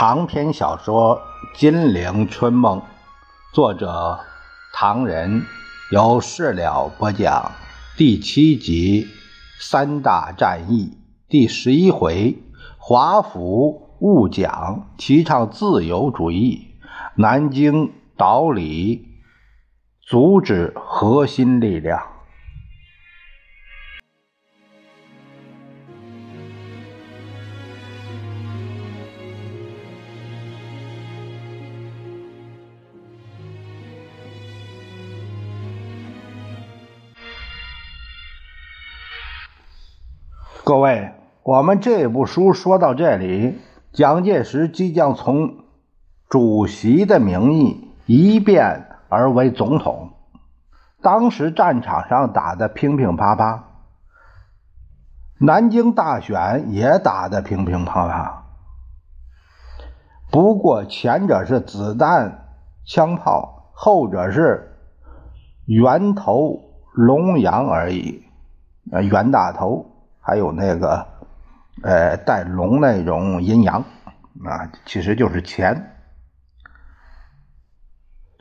长篇小说《金陵春梦》，作者唐人，由事了播讲。第七集三大战役第十一回，华府误讲，提倡自由主义；南京岛里阻止核心力量。各位，我们这部书说到这里，蒋介石即将从主席的名义一变而为总统。当时战场上打得乒乒乓乓，南京大选也打得乒乒乓乓。不过前者是子弹、枪炮，后者是圆头龙阳而已，呃，袁大头。还有那个，呃，带龙那种阴阳啊，其实就是钱。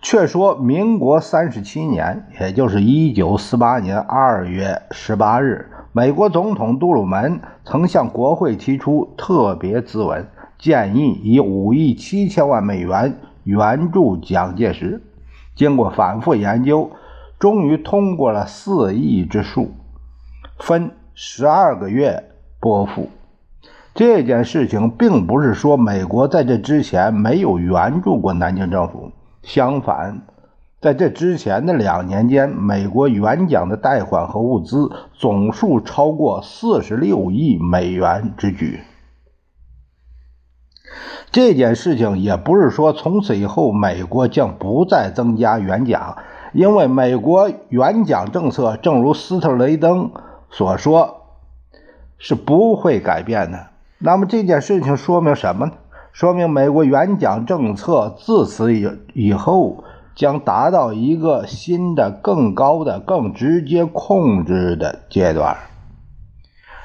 却说民国三十七年，也就是一九四八年二月十八日，美国总统杜鲁门曾向国会提出特别咨文，建议以五亿七千万美元援助蒋介石。经过反复研究，终于通过了四亿之数，分。十二个月拨付这件事情，并不是说美国在这之前没有援助过南京政府。相反，在这之前的两年间，美国援蒋的贷款和物资总数超过四十六亿美元之巨。这件事情也不是说从此以后美国将不再增加援蒋，因为美国援蒋政策，正如斯特雷登。所说是不会改变的。那么这件事情说明什么呢？说明美国援蒋政策自此以以后将达到一个新的、更高的、更直接控制的阶段。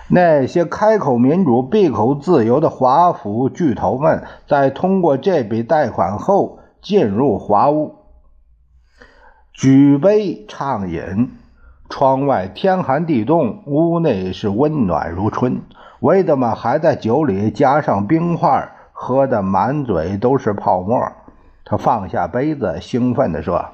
那些开口民主、闭口自由的华府巨头们，在通过这笔贷款后，进入华屋，举杯畅饮。窗外天寒地冻，屋内是温暖如春。维德曼还在酒里加上冰块，喝得满嘴都是泡沫。他放下杯子，兴奋地说：“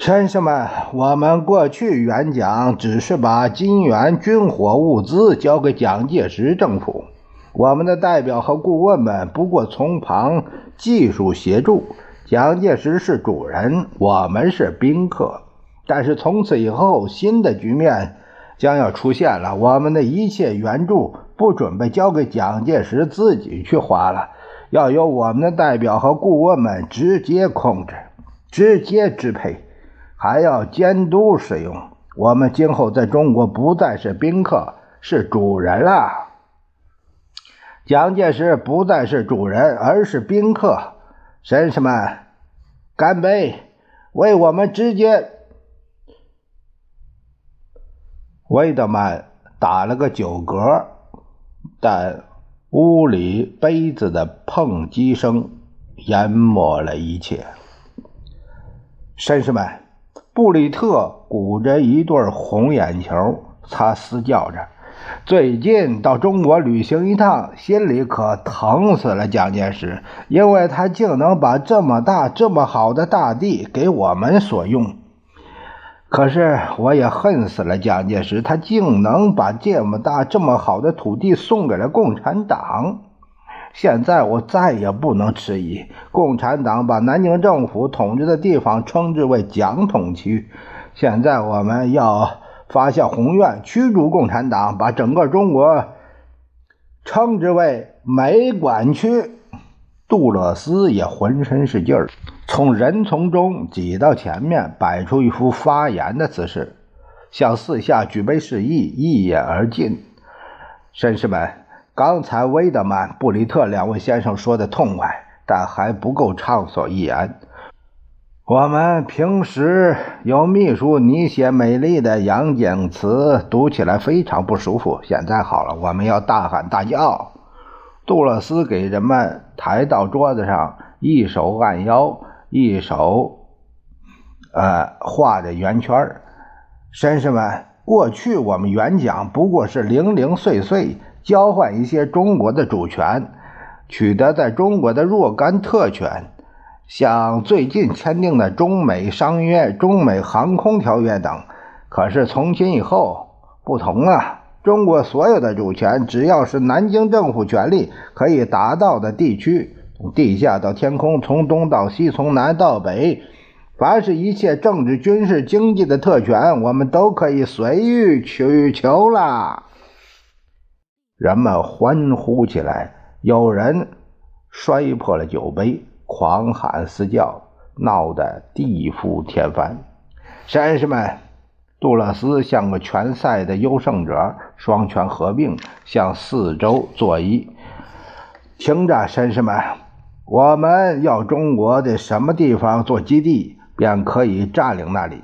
绅士们，我们过去演讲只是把金元军火物资交给蒋介石政府，我们的代表和顾问们不过从旁技术协助。蒋介石是主人，我们是宾客。”但是从此以后，新的局面将要出现了。我们的一切援助不准备交给蒋介石自己去花了，要由我们的代表和顾问们直接控制、直接支配，还要监督使用。我们今后在中国不再是宾客，是主人了。蒋介石不再是主人，而是宾客。绅士们，干杯！为我们直接。威德曼打了个酒嗝，但屋里杯子的碰击声淹没了一切。绅士们，布里特鼓着一对红眼球，他嘶叫着：“最近到中国旅行一趟，心里可疼死了蒋介石，因为他竟能把这么大、这么好的大地给我们所用。”可是我也恨死了蒋介石，他竟能把这么大、这么好的土地送给了共产党。现在我再也不能迟疑，共产党把南京政府统治的地方称之为蒋统区。现在我们要发下宏愿，驱逐共产党，把整个中国称之为美管区。杜勒斯也浑身是劲儿。从人丛中挤到前面，摆出一副发言的姿势，向四下举杯示意，一饮而尽。绅士们，刚才威德曼、布里特两位先生说的痛快，但还不够畅所欲言。我们平时有秘书你写美丽的洋景词，读起来非常不舒服。现在好了，我们要大喊大叫。杜勒斯给人们抬到桌子上，一手按腰，一手呃画着圆圈绅士们，过去我们演讲不过是零零碎碎交换一些中国的主权，取得在中国的若干特权，像最近签订的中美商约、中美航空条约等。可是从今以后不同了。中国所有的主权，只要是南京政府权力可以达到的地区，从地下到天空，从东到西，从南到北，凡是一切政治、军事、经济的特权，我们都可以随欲取求了。人们欢呼起来，有人摔破了酒杯，狂喊嘶叫，闹得地覆天翻。绅士们。杜勒斯像个拳赛的优胜者，双拳合并，向四周作揖。听着，绅士们，我们要中国的什么地方做基地，便可以占领那里；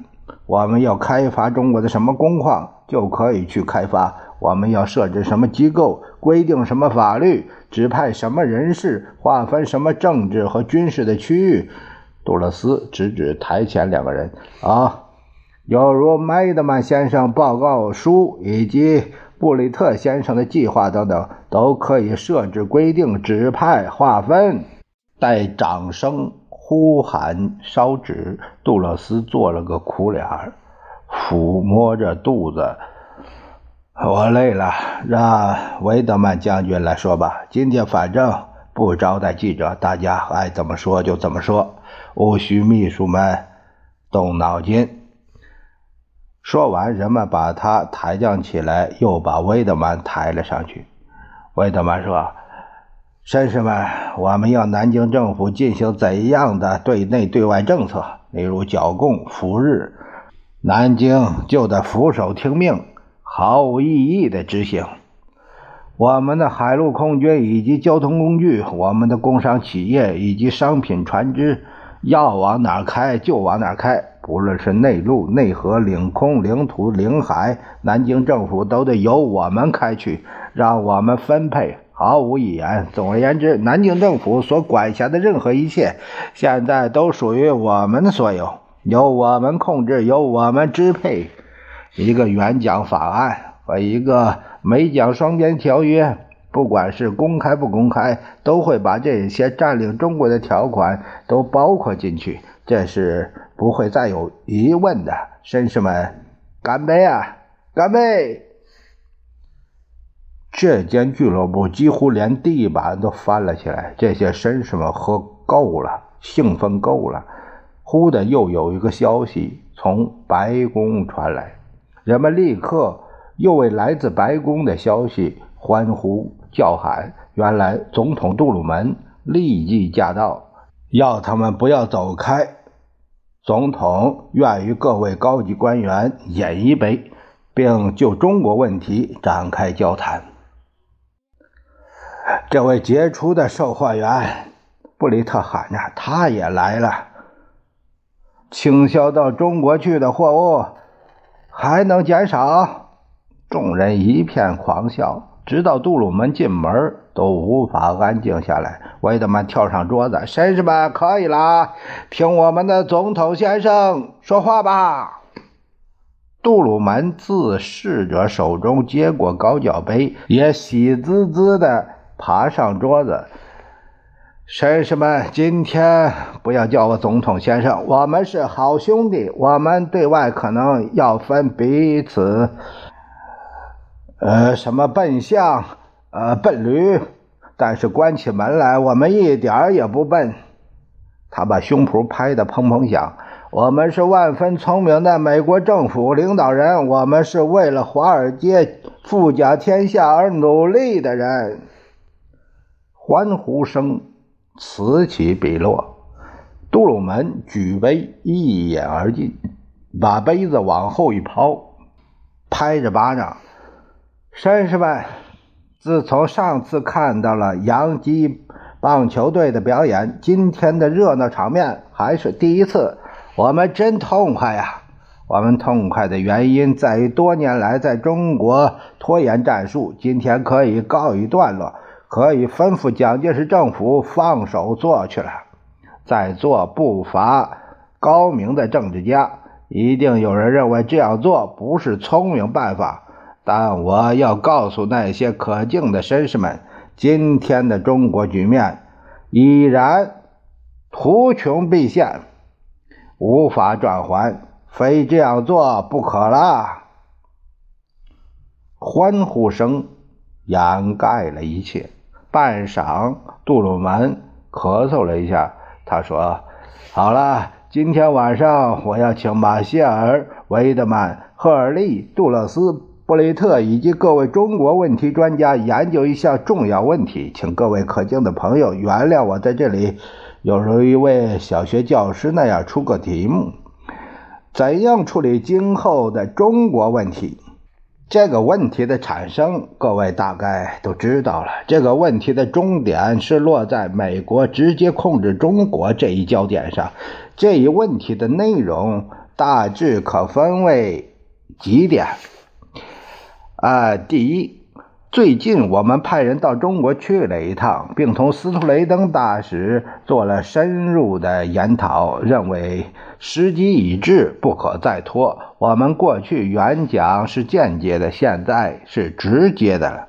我们要开发中国的什么工矿，就可以去开发；我们要设置什么机构，规定什么法律，指派什么人士，划分什么政治和军事的区域。杜勒斯指指台前两个人，啊。有如麦德曼先生报告书以及布里特先生的计划等等，都可以设置规定、指派、划分。待掌声呼喊烧纸，杜勒斯做了个苦脸抚摸着肚子。我累了，让维德曼将军来说吧。今天反正不招待记者，大家爱怎么说就怎么说，无需秘书们动脑筋。说完，人们把他抬降起来，又把威德曼抬了上去。威德曼说：“绅士们，我们要南京政府进行怎样的对内对外政策？例如剿共、扶日，南京就得俯首听命，毫无异议的执行。我们的海陆空军以及交通工具，我们的工商企业以及商品船只，要往哪开就往哪开。”不论是内陆、内河、领空、领土、领海，南京政府都得由我们开去，让我们分配，毫无一言。总而言之，南京政府所管辖的任何一切，现在都属于我们的所有，由我们控制，由我们支配。一个援蒋法案和一个美蒋双边条约，不管是公开不公开，都会把这些占领中国的条款都包括进去。这是。不会再有疑问的，绅士们，干杯啊！干杯！这间俱乐部几乎连地板都翻了起来。这些绅士们喝够了，兴奋够了。忽的又有一个消息从白宫传来，人们立刻又为来自白宫的消息欢呼叫喊。原来总统杜鲁门立即驾到，要他们不要走开。总统愿与各位高级官员饮一杯，并就中国问题展开交谈。这位杰出的售货员布里特喊着：“他也来了。”倾销到中国去的货物还能减少？众人一片狂笑。直到杜鲁门进门，都无法安静下来。维德曼跳上桌子：“绅士们，可以了，听我们的总统先生说话吧。”杜鲁门自侍者手中接过高脚杯，也喜滋滋的爬上桌子：“绅士们，今天不要叫我总统先生，我们是好兄弟。我们对外可能要分彼此。”呃，什么笨象，呃，笨驴，但是关起门来，我们一点儿也不笨。他把胸脯拍得砰砰响。我们是万分聪明的美国政府领导人，我们是为了华尔街富甲天下而努力的人。欢呼声此起彼落。杜鲁门举杯一饮而尽，把杯子往后一抛，拍着巴掌。绅士们，自从上次看到了洋基棒球队的表演，今天的热闹场面还是第一次。我们真痛快呀！我们痛快的原因在于多年来在中国拖延战术，今天可以告一段落。可以吩咐蒋介石政府放手做去了。在座不乏高明的政治家，一定有人认为这样做不是聪明办法。但我要告诉那些可敬的绅士们，今天的中国局面已然图穷匕现，无法转还，非这样做不可了。欢呼声掩盖了一切。半晌，杜鲁门咳嗽了一下，他说：“好了，今天晚上我要请马歇尔、维德曼、赫尔利、杜勒斯。”布雷特以及各位中国问题专家研究一项重要问题，请各位可敬的朋友原谅我在这里，有如一位小学教师那样出个题目：怎样处理今后的中国问题？这个问题的产生，各位大概都知道了。这个问题的终点是落在美国直接控制中国这一焦点上。这一问题的内容大致可分为几点。啊，第一，最近我们派人到中国去了一趟，并同斯图雷登大使做了深入的研讨，认为时机已至，不可再拖。我们过去演讲是间接的，现在是直接的了。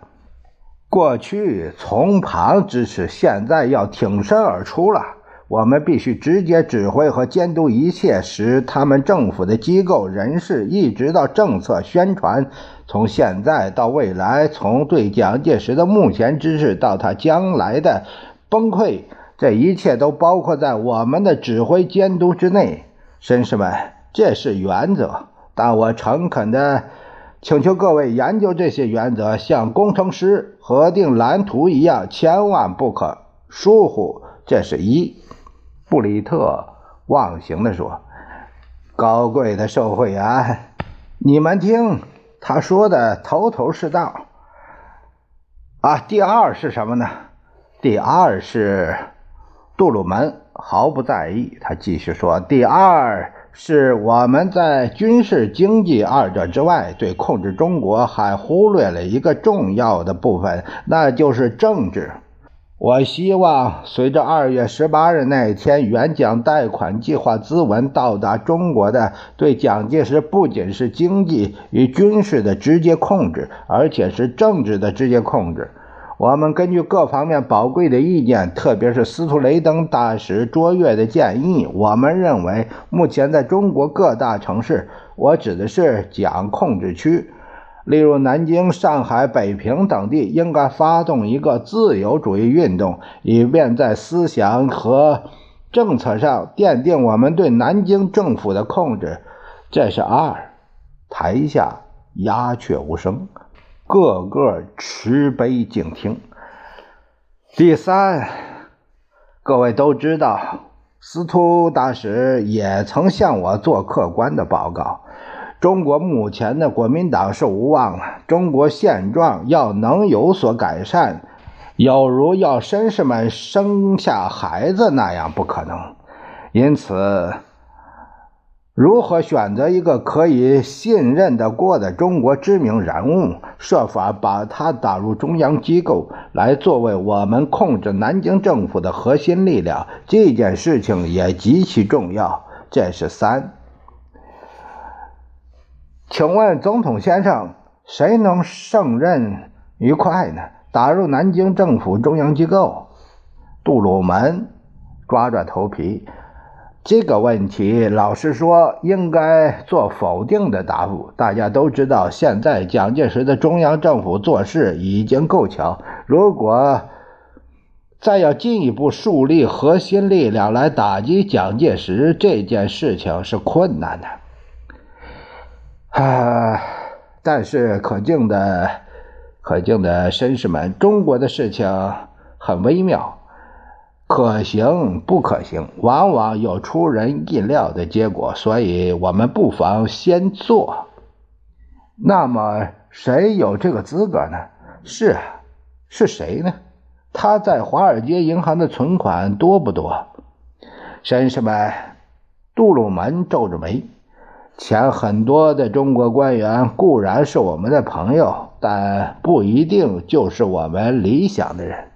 过去从旁支持，现在要挺身而出了。我们必须直接指挥和监督一切，使他们政府的机构、人士，一直到政策宣传。从现在到未来，从对蒋介石的目前之势到他将来的崩溃，这一切都包括在我们的指挥监督之内。绅士们，这是原则，但我诚恳地请求各位研究这些原则，像工程师核定蓝图一样，千万不可疏忽。这是一。布里特忘形地说：“高贵的受贿员，你们听。”他说的头头是道啊！第二是什么呢？第二是杜鲁门毫不在意。他继续说：“第二是我们在军事、经济二者之外，对控制中国还忽略了一个重要的部分，那就是政治。”我希望随着二月十八日那一天援蒋贷款计划咨文到达中国的，对蒋介石不仅是经济与军事的直接控制，而且是政治的直接控制。我们根据各方面宝贵的意见，特别是斯图雷登大使卓越的建议，我们认为目前在中国各大城市，我指的是蒋控制区。例如，南京、上海、北平等地应该发动一个自由主义运动，以便在思想和政策上奠定我们对南京政府的控制。这是二。台下鸦雀无声，个个持杯静听。第三，各位都知道，司徒大使也曾向我做客观的报告。中国目前的国民党是无望了。中国现状要能有所改善，有如要绅士们生下孩子那样不可能。因此，如何选择一个可以信任的过的中国知名人物，设法把他打入中央机构，来作为我们控制南京政府的核心力量，这件事情也极其重要。这是三。请问总统先生，谁能胜任愉快呢？打入南京政府中央机构？杜鲁门抓抓头皮。这个问题，老实说，应该做否定的答复。大家都知道，现在蒋介石的中央政府做事已经够强，如果再要进一步树立核心力量来打击蒋介石，这件事情是困难的。啊！但是可敬的、可敬的绅士们，中国的事情很微妙，可行不可行，往往有出人意料的结果，所以我们不妨先做。那么，谁有这个资格呢？是，是谁呢？他在华尔街银行的存款多不多？绅士们，杜鲁门皱着眉。前很多的中国官员固然是我们的朋友，但不一定就是我们理想的人。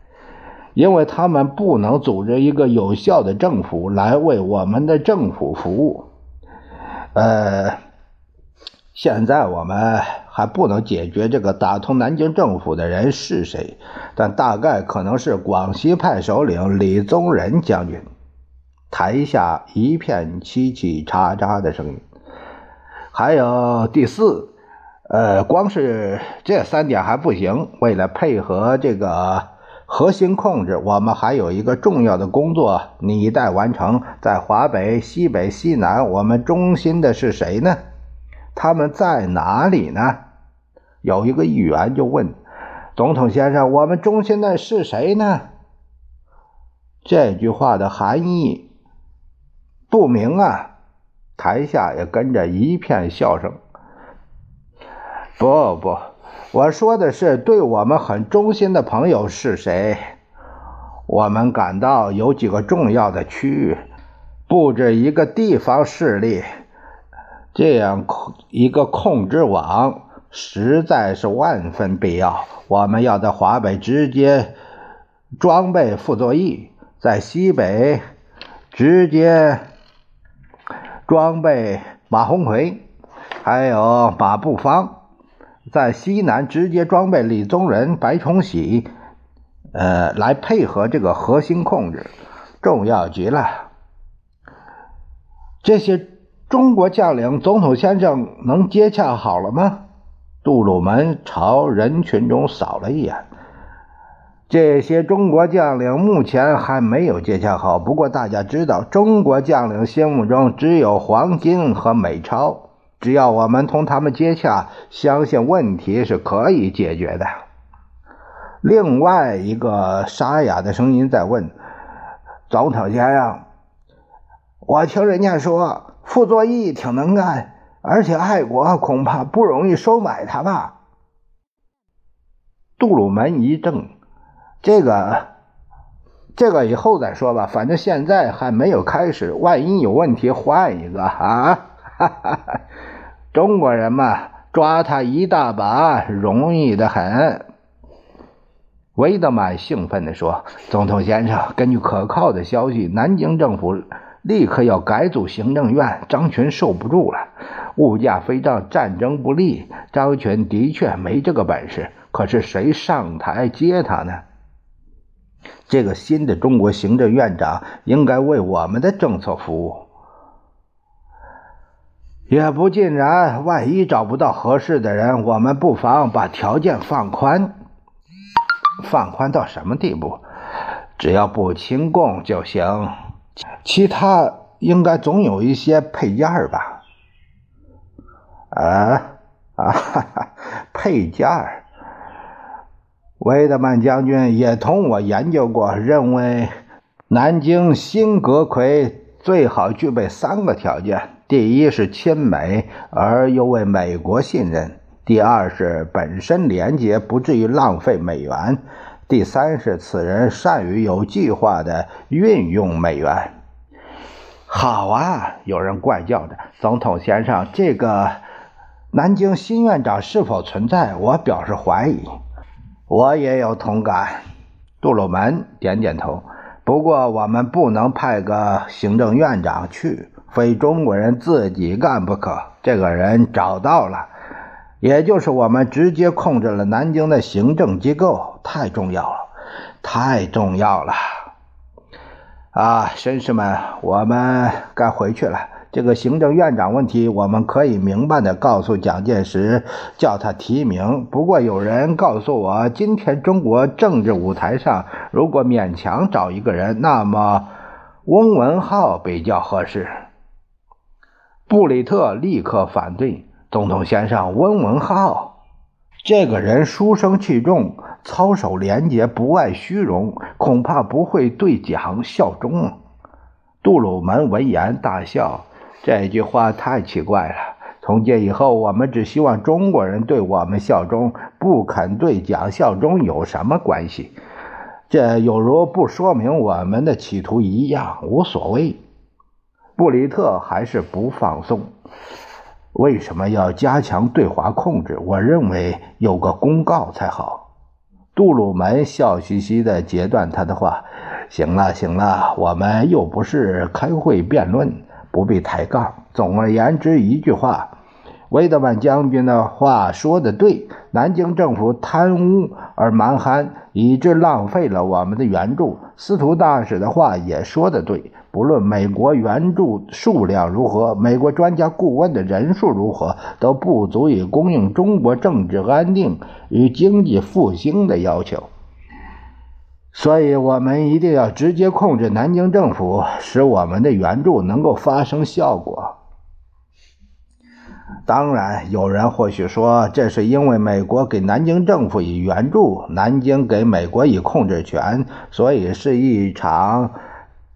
因为他们不能组织一个有效的政府来为我们的政府服务。呃，现在我们还不能解决这个打通南京政府的人是谁，但大概可能是广西派首领李宗仁将军。台下一片叽叽喳喳的声音。还有第四，呃，光是这三点还不行，为了配合这个。核心控制，我们还有一个重要的工作你待完成。在华北、西北、西南，我们中心的是谁呢？他们在哪里呢？有一个议员就问总统先生：“我们中心的是谁呢？”这句话的含义不明啊！台下也跟着一片笑声。不不。我说的是，对我们很忠心的朋友是谁？我们感到有几个重要的区域，布置一个地方势力，这样一个控制网实在是万分必要。我们要在华北直接装备傅作义，在西北直接装备马鸿逵，还有马步芳。在西南直接装备李宗仁、白崇禧，呃，来配合这个核心控制，重要极了。这些中国将领，总统先生能接洽好了吗？杜鲁门朝人群中扫了一眼，这些中国将领目前还没有接洽好。不过大家知道，中国将领心目中只有黄金和美钞。只要我们同他们接洽，相信问题是可以解决的。另外一个沙哑的声音在问：“总统先生，我听人家说傅作义挺能干，而且爱国，恐怕不容易收买他吧？”杜鲁门一怔：“这个，这个以后再说吧，反正现在还没有开始，万一有问题，换一个啊！”哈哈哈。中国人嘛，抓他一大把，容易的很。维德曼兴奋地说：“总统先生，根据可靠的消息，南京政府立刻要改组行政院。张群受不住了，物价飞涨，战争不利。张群的确没这个本事，可是谁上台接他呢？这个新的中国行政院长应该为我们的政策服务。”也不尽然，万一找不到合适的人，我们不妨把条件放宽。放宽到什么地步？只要不清供就行，其他应该总有一些配件吧？啊啊哈哈，配件儿。威德曼将军也同我研究过，认为南京新阁魁最好具备三个条件。第一是亲美而又为美国信任，第二是本身廉洁，不至于浪费美元，第三是此人善于有计划的运用美元。好啊！有人怪叫着：“总统先生，这个南京新院长是否存在？我表示怀疑。”我也有同感。杜鲁门点点头。不过我们不能派个行政院长去。非中国人自己干不可。这个人找到了，也就是我们直接控制了南京的行政机构，太重要了，太重要了！啊，绅士们，我们该回去了。这个行政院长问题，我们可以明白的告诉蒋介石，叫他提名。不过有人告诉我，今天中国政治舞台上，如果勉强找一个人，那么翁文浩比较合适。布里特立刻反对：“总统先生，温文浩这个人书生气重，操守廉洁，不爱虚荣，恐怕不会对蒋效忠。”杜鲁门闻言大笑：“这句话太奇怪了。从今以后，我们只希望中国人对我们效忠，不肯对蒋效忠有什么关系？这有如不说明我们的企图一样，无所谓。”布里特还是不放松。为什么要加强对华控制？我认为有个公告才好。杜鲁门笑嘻嘻地截断他的话：“行了，行了，我们又不是开会辩论，不必抬杠。总而言之，一句话。”威德曼将军的话说的对，南京政府贪污而蛮横，以致浪费了我们的援助。司徒大使的话也说的对，不论美国援助数量如何，美国专家顾问的人数如何，都不足以供应中国政治安定与经济复兴的要求。所以，我们一定要直接控制南京政府，使我们的援助能够发生效果。当然，有人或许说，这是因为美国给南京政府以援助，南京给美国以控制权，所以是一场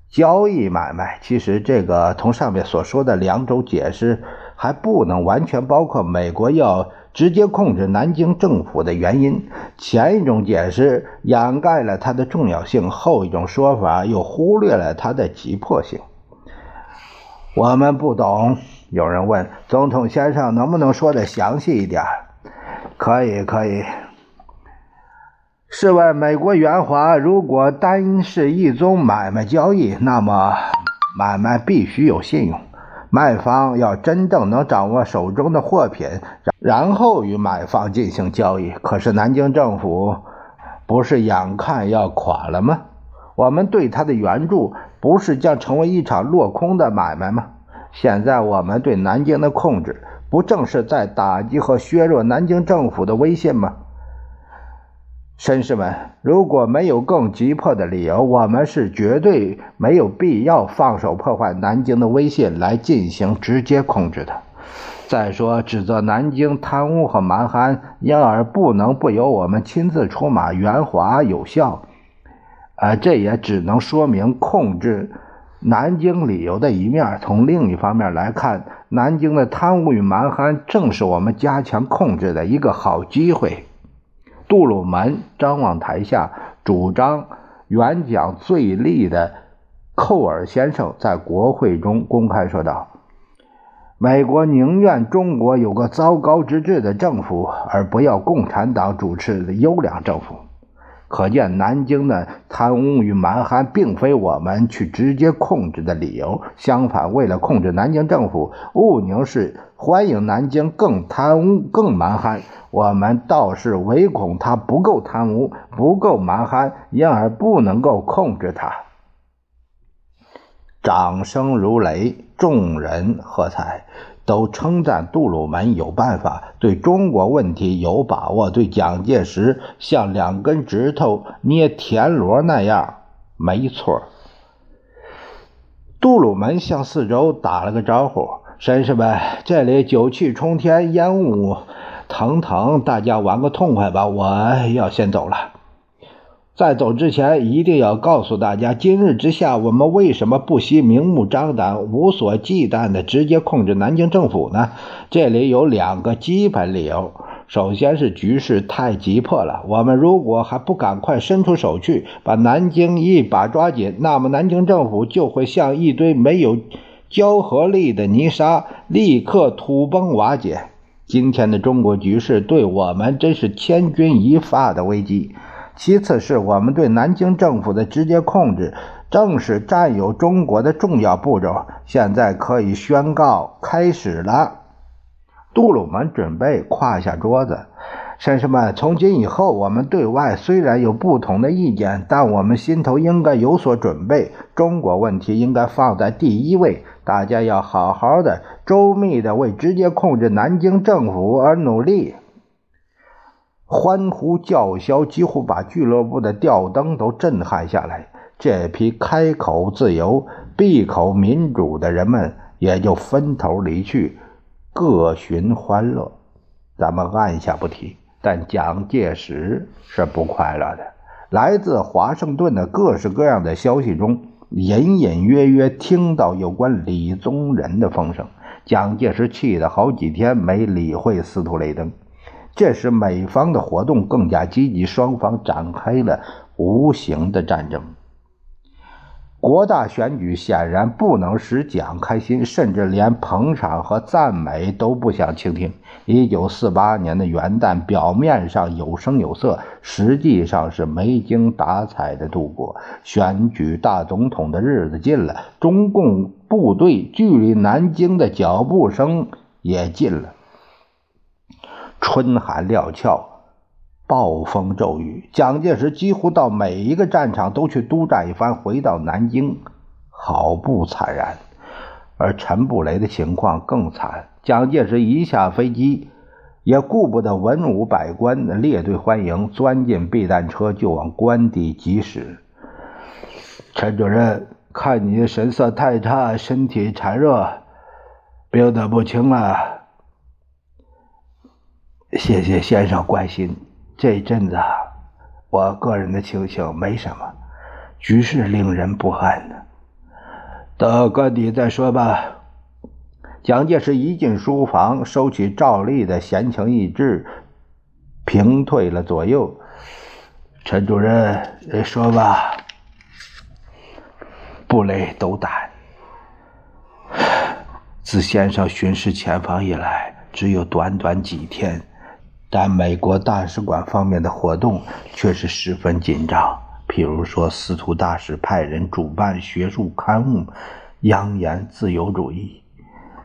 交易买卖。其实，这个同上面所说的两种解释还不能完全包括美国要直接控制南京政府的原因。前一种解释掩盖了它的重要性，后一种说法又忽略了它的急迫性。我们不懂。有人问总统先生能不能说的详细一点？可以，可以。试问美国援华如果单是一宗买卖交易，那么买卖必须有信用，卖方要真正能掌握手中的货品，然后与买方进行交易。可是南京政府不是眼看要垮了吗？我们对他的援助不是将成为一场落空的买卖吗？现在我们对南京的控制，不正是在打击和削弱南京政府的威信吗？绅士们，如果没有更急迫的理由，我们是绝对没有必要放手破坏南京的威信来进行直接控制的。再说，指责南京贪污和蛮横，因而不能不由我们亲自出马援华有效。啊，这也只能说明控制。南京理由的一面，从另一方面来看，南京的贪污与蛮横正是我们加强控制的一个好机会。杜鲁门张望台下，主张援蒋最利的寇尔先生在国会中公开说道：“美国宁愿中国有个糟糕之至的政府，而不要共产党主持的优良政府。”可见，南京的贪污与蛮横并非我们去直接控制的理由。相反，为了控制南京政府，务宁是欢迎南京更贪污、更蛮横。我们倒是唯恐他不够贪污、不够蛮横，因而不能够控制他。掌声如雷，众人喝彩。都称赞杜鲁门有办法，对中国问题有把握，对蒋介石像两根指头捏田螺那样没错。杜鲁门向四周打了个招呼：“绅士们，这里酒气冲天，烟雾腾腾，大家玩个痛快吧，我要先走了。”在走之前，一定要告诉大家，今日之下，我们为什么不惜明目张胆、无所忌惮的直接控制南京政府呢？这里有两个基本理由。首先是局势太急迫了，我们如果还不赶快伸出手去，把南京一把抓紧，那么南京政府就会像一堆没有胶合力的泥沙，立刻土崩瓦解。今天的中国局势对我们真是千钧一发的危机。其次是我们对南京政府的直接控制，正是占有中国的重要步骤。现在可以宣告开始了。杜鲁门准备跨下桌子，绅士们，从今以后，我们对外虽然有不同的意见，但我们心头应该有所准备。中国问题应该放在第一位，大家要好好的、周密的为直接控制南京政府而努力。欢呼叫嚣几乎把俱乐部的吊灯都震撼下来。这批开口自由、闭口民主的人们也就分头离去，各寻欢乐。咱们按下不提，但蒋介石是不快乐的。来自华盛顿的各式各样的消息中，隐隐约约听到有关李宗仁的风声。蒋介石气得好几天没理会司徒雷登。这使美方的活动更加积极，双方展开了无形的战争。国大选举显然不能使蒋开心，甚至连捧场和赞美都不想倾听。一九四八年的元旦，表面上有声有色，实际上是没精打采的度过。选举大总统的日子近了，中共部队距离南京的脚步声也近了。春寒料峭。暴风骤雨，蒋介石几乎到每一个战场都去督战一番，回到南京，好不惨然。而陈布雷的情况更惨，蒋介石一下飞机，也顾不得文武百官的列队欢迎，钻进避弹车就往关帝急驶。陈主任，看你神色太差，身体孱弱，病得不轻了。谢谢先生关心。这阵子，我个人的情形没什么，局势令人不安呢。到关底再说吧。蒋介石一进书房，收起照例的闲情逸致，平退了左右。陈主任，说吧。布雷斗胆。自先生巡视前方以来，只有短短几天。但美国大使馆方面的活动却是十分紧张。譬如说，司徒大使派人主办学术刊物，扬言自由主义，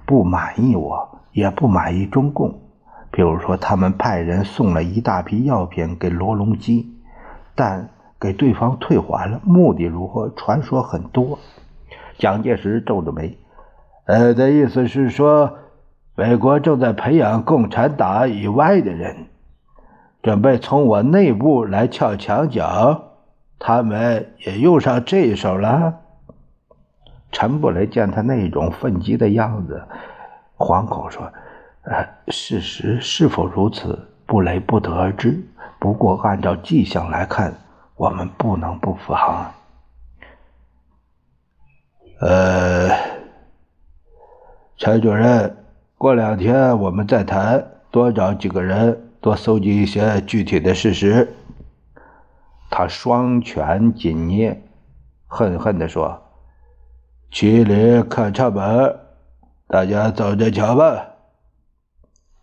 不满意我，也不满意中共。譬如说，他们派人送了一大批药品给罗隆基，但给对方退还了，目的如何？传说很多。蒋介石皱着眉，呃，的意思是说。美国正在培养共产党以外的人，准备从我内部来撬墙角，他们也用上这一手了。陈布雷见他那种愤激的样子，惶恐说：“呃，事实是否如此，布雷不得而知。不过按照迹象来看，我们不能不防。”呃，陈主任。过两天我们再谈，多找几个人，多搜集一些具体的事实。他双拳紧捏，恨恨地说：“去里看唱本，大家走着瞧吧。”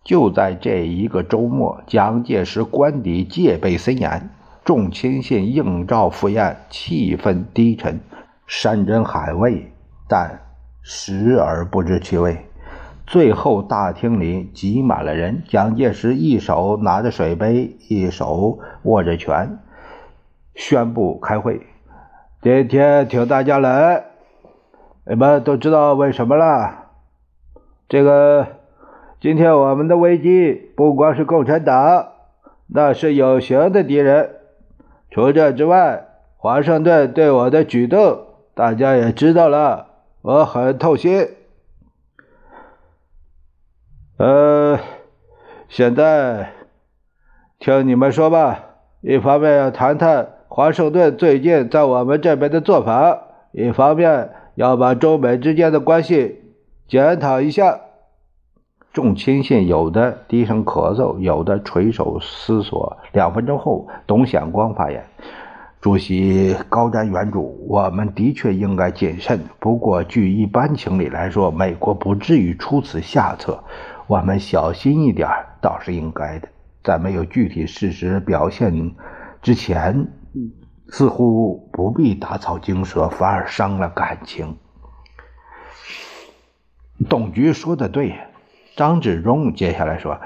就在这一个周末，蒋介石官邸戒备森严，众亲信应召赴宴，气氛低沉，山珍海味，但食而不知其味。最后，大厅里挤满了人。蒋介石一手拿着水杯，一手握着拳，宣布开会。今天请大家来，你们都知道为什么了？这个，今天我们的危机不光是共产党，那是有形的敌人。除这之外，华盛顿对我的举动，大家也知道了。我很痛心。呃，现在听你们说吧。一方面要谈谈华盛顿最近在我们这边的做法，一方面要把中美之间的关系检讨一下。众亲信有的低声咳嗽，有的垂手思索。两分钟后，董显光发言：“主席高瞻远瞩，我们的确应该谨慎。不过，据一般情理来说，美国不至于出此下策。”我们小心一点倒是应该的，在没有具体事实表现之前，似乎不必打草惊蛇，反而伤了感情。董局说的对，张志忠接下来说，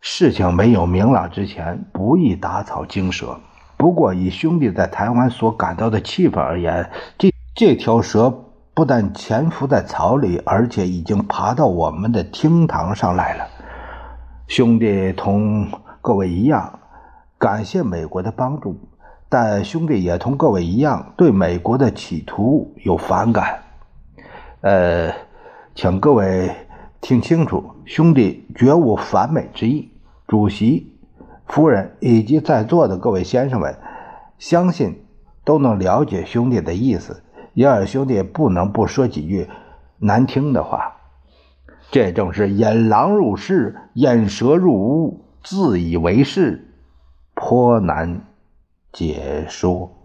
事情没有明朗之前，不宜打草惊蛇。不过，以兄弟在台湾所感到的气氛而言，这这条蛇。不但潜伏在草里，而且已经爬到我们的厅堂上来了。兄弟同各位一样，感谢美国的帮助，但兄弟也同各位一样，对美国的企图有反感。呃，请各位听清楚，兄弟绝无反美之意。主席、夫人以及在座的各位先生们，相信都能了解兄弟的意思。叶二兄弟不能不说几句难听的话，这正是引狼入室、引蛇入屋，自以为是，颇难解说。